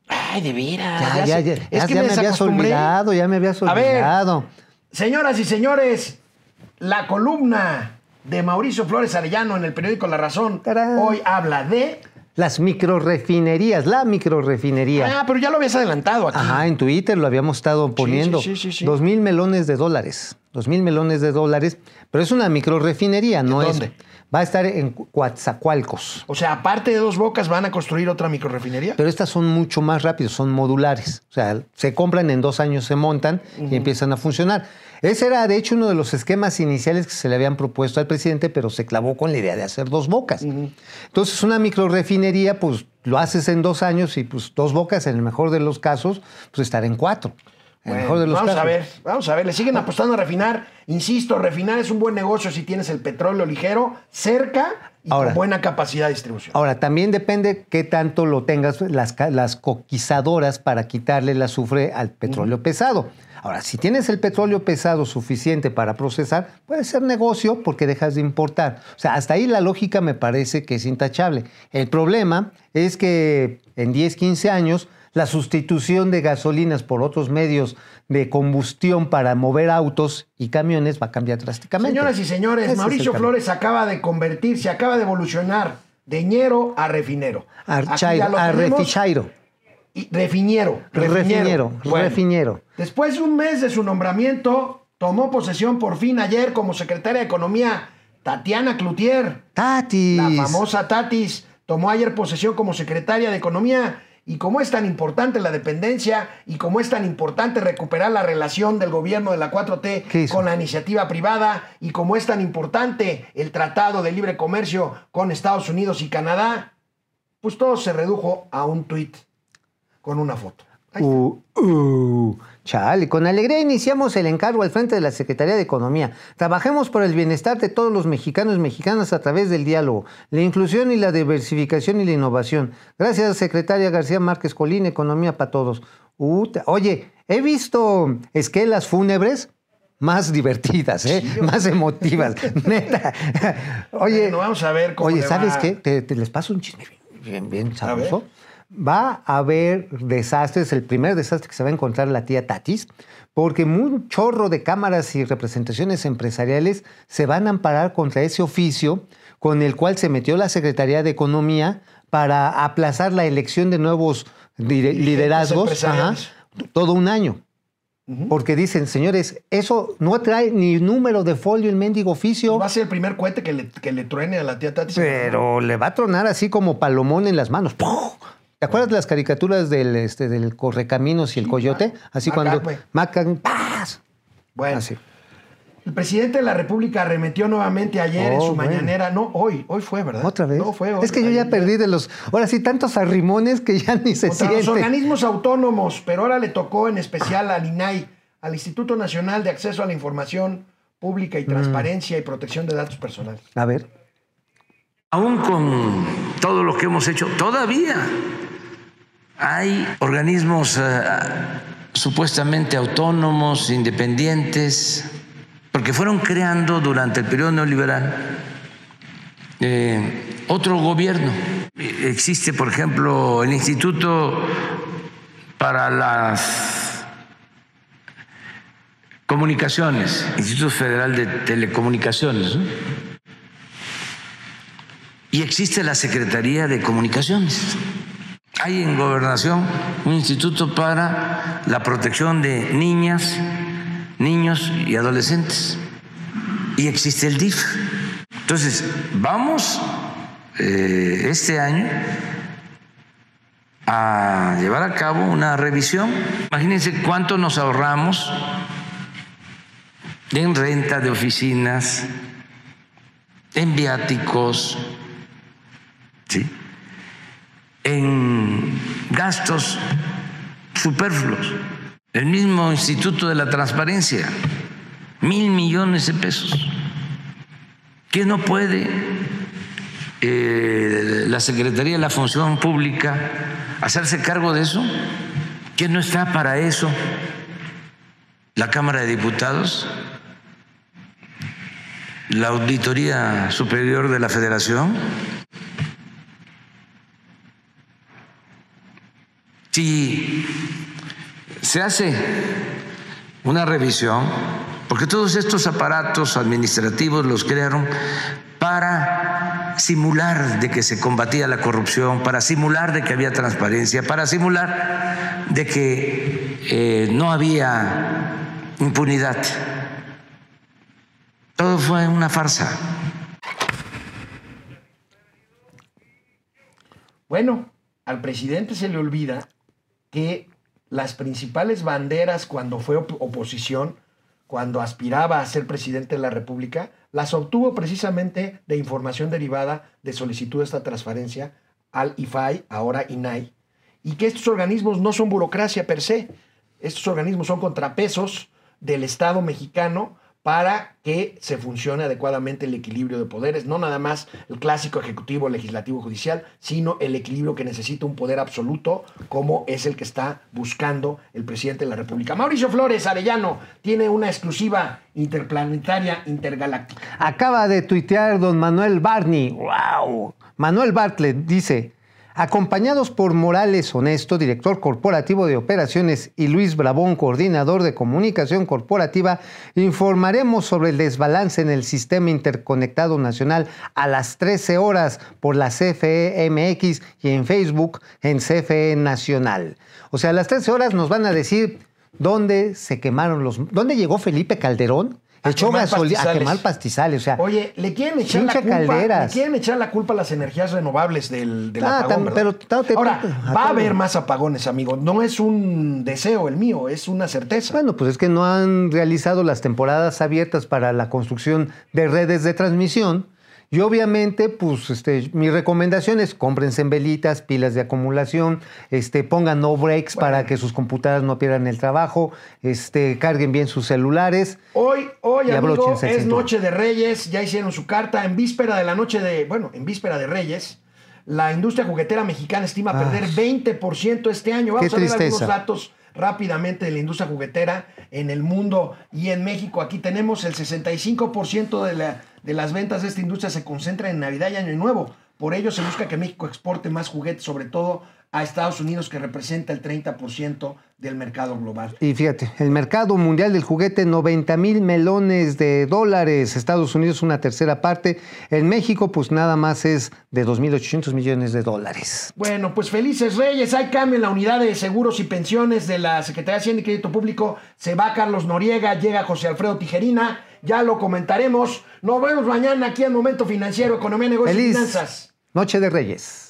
Ay, de veras. Ya, ya, sé. ya. Es ya, que ya me habías olvidado, ya me habías A ver. olvidado. Señoras y señores, la columna de Mauricio Flores Arellano en el periódico La Razón Tarán. hoy habla de las microrefinerías, la microrefinería. Ah, pero ya lo habías adelantado aquí. Ajá, en Twitter lo habíamos estado poniendo. sí, sí, sí, sí. Dos mil melones de dólares. Dos mil melones de dólares. Pero es una microrefinería, no dónde? es. Va a estar en Coatzacoalcos. O sea, aparte de dos bocas, ¿van a construir otra microrefinería? Pero estas son mucho más rápidas, son modulares. O sea, se compran en dos años, se montan y empiezan a funcionar. Ese era, de hecho, uno de los esquemas iniciales que se le habían propuesto al presidente, pero se clavó con la idea de hacer dos bocas. Entonces, una microrefinería, pues lo haces en dos años y pues dos bocas, en el mejor de los casos, pues estar en cuatro. Bueno, mejor de los vamos casos. a ver, vamos a ver, le siguen apostando a refinar. Insisto, refinar es un buen negocio si tienes el petróleo ligero cerca y Ahora. con buena capacidad de distribución. Ahora, también depende qué tanto lo tengas las coquizadoras para quitarle el azufre al petróleo pesado. Ahora, si tienes el petróleo pesado suficiente para procesar, puede ser negocio porque dejas de importar. O sea, hasta ahí la lógica me parece que es intachable. El problema es que en 10, 15 años, la sustitución de gasolinas por otros medios de combustión para mover autos y camiones va a cambiar drásticamente. Señoras y señores, Ese Mauricio. Flores acaba de convertirse, acaba de evolucionar de ñero a refinero. Archairo, a refichairo. Y refiniero. Refiniero, Bueno, refiniero. Después de un mes de su nombramiento, tomó posesión por fin ayer como secretaria de Economía Tatiana Cloutier. Tatis. La famosa Tatis tomó ayer posesión como secretaria de Economía y como es tan importante la dependencia y como es tan importante recuperar la relación del gobierno de la 4T ¿Qué hizo? con la iniciativa privada y como es tan importante el tratado de libre comercio con Estados Unidos y Canadá, pues todo se redujo a un tuit con una foto. Uh, uh, chale, con alegría iniciamos el encargo al frente de la Secretaría de Economía. Trabajemos por el bienestar de todos los mexicanos y mexicanas a través del diálogo, la inclusión y la diversificación y la innovación. Gracias, secretaria García Márquez Colín, Economía para Todos. Uta, Oye, he visto esquelas fúnebres más divertidas, ¿eh? más emotivas, neta. Oye, Bueno, vamos a ver cómo Oye, ¿sabes va. qué? Te, te les paso un chisme bien, bien, bien A ver. Va a haber desastres, el primer desastre que se va a encontrar la tía Tatis, porque un chorro de cámaras y representaciones empresariales se van a amparar contra ese oficio con el cual se metió la Secretaría de Economía para aplazar la elección de nuevos liderazgos ajá, todo un año. Porque dicen, señores, eso no trae ni número de folio el mendigo oficio. Va a ser el primer cohete que le, que le truene a la tía Tatis. Pero le va a tronar así como palomón en las manos. ¡Pum! ¿Te acuerdas de las caricaturas del, este, del Correcaminos y el Coyote? Así cuando... Macan, ¡paz! Bueno, Así. el presidente de la República arremetió nuevamente ayer en Oh, su bueno. mañanera. No, hoy, hoy fue, ¿verdad? ¿Otra vez? No, fue hoy. es que yo ya perdí de los... Ahora sí, tantos arrimones que ya ni se Contra los siente. organismos autónomos, pero ahora le tocó en especial al INAI, al Instituto Nacional de Acceso a la Información Pública y Mm. Transparencia y Protección de Datos Personales. A ver. Aún con todo lo que hemos hecho, todavía hay organismos eh, supuestamente autónomos, independientes, porque fueron creando durante el periodo neoliberal eh, otro gobierno. Existe, por ejemplo, el Instituto para las Comunicaciones, Instituto Federal de Telecomunicaciones, y existe la Secretaría de Comunicaciones. Hay en Gobernación un instituto para la protección de niñas, niños y adolescentes. Y existe el DIF. Entonces, vamos eh, este año a llevar a cabo una revisión. Imagínense cuánto nos ahorramos en renta de oficinas, en viáticos, ¿sí? En gastos superfluos. El mismo Instituto de la Transparencia, mil millones de pesos. ¿Qué no puede eh, la Secretaría de la Función Pública hacerse cargo de eso? ¿Que no está para eso la Cámara de Diputados? ¿La Auditoría Superior de la Federación? Si se hace una revisión, porque todos estos aparatos administrativos los crearon para simular de que se combatía la corrupción, para simular de que había transparencia, para simular de que eh, no había impunidad. Todo fue una farsa. Bueno, al presidente se le olvida que las principales banderas cuando fue op- oposición, cuando aspiraba a ser presidente de la República, las obtuvo precisamente de información derivada de solicitud de esta transferencia al IFAI, ahora INAI, y que estos organismos no son burocracia per se, estos organismos son contrapesos del Estado mexicano para que se funcione adecuadamente el equilibrio de poderes, no nada más el clásico ejecutivo, legislativo, judicial, sino el equilibrio que necesita un poder absoluto como es el que está buscando el presidente de la República. Mauricio Flores Arellano tiene una exclusiva interplanetaria intergaláctica. Acaba de tuitear don Manuel Barney. ¡Wow! Manuel Bartlett dice, acompañados por Morales Honesto, director corporativo de operaciones, y Luis Brabón, coordinador de comunicación corporativa, informaremos sobre el desbalance en el sistema interconectado nacional a las 13 horas por la CFE MX y en Facebook en CFE Nacional. O sea, a las 13 horas nos van a decir dónde se quemaron los... ¿Dónde llegó Felipe Calderón? A Echó a pastizales. quemar pastizales. O sea, Oye, le quieren echar la culpa, le quieren echar la culpa a las energías renovables del, del Ah, apagón, tam- ¿verdad? pero te- Ahora, va a haber más apagones, amigo. No es un deseo el mío, es una certeza. Bueno, pues es que no han realizado las temporadas abiertas para la construcción de redes de transmisión. Y obviamente, pues este, mi recomendación es cómprense en velitas, pilas de acumulación, este, pongan no breaks para que sus computadoras no pierdan el trabajo, este, carguen bien sus celulares. Hoy, hoy, amigo, es cinturón. noche de Reyes, ya hicieron su carta. En víspera de la noche de, bueno, en víspera de Reyes, la industria juguetera mexicana estima Ah. perder 20% este año. Vamos a ver algunos datos rápidamente de la industria juguetera en el mundo y en México. Aquí tenemos el 65% de, la, de las ventas de esta industria se concentra en Navidad y Año Nuevo. Por ello se busca que México exporte más juguetes, sobre todo a Estados Unidos, que representa el 30% del mercado global. Y fíjate, el mercado mundial del juguete, 90 mil melones de dólares. Estados Unidos una tercera parte. En México, pues nada más es de 2.800 millones de dólares. Bueno, pues felices Reyes. Hay cambio en la unidad de seguros y pensiones de la Secretaría de Hacienda y Crédito Público. Se va Carlos Noriega, llega José Alfredo Tijerina. Ya lo comentaremos. Nos vemos mañana aquí en Momento Financiero, Economía, Negocios y Finanzas. Noche de Reyes.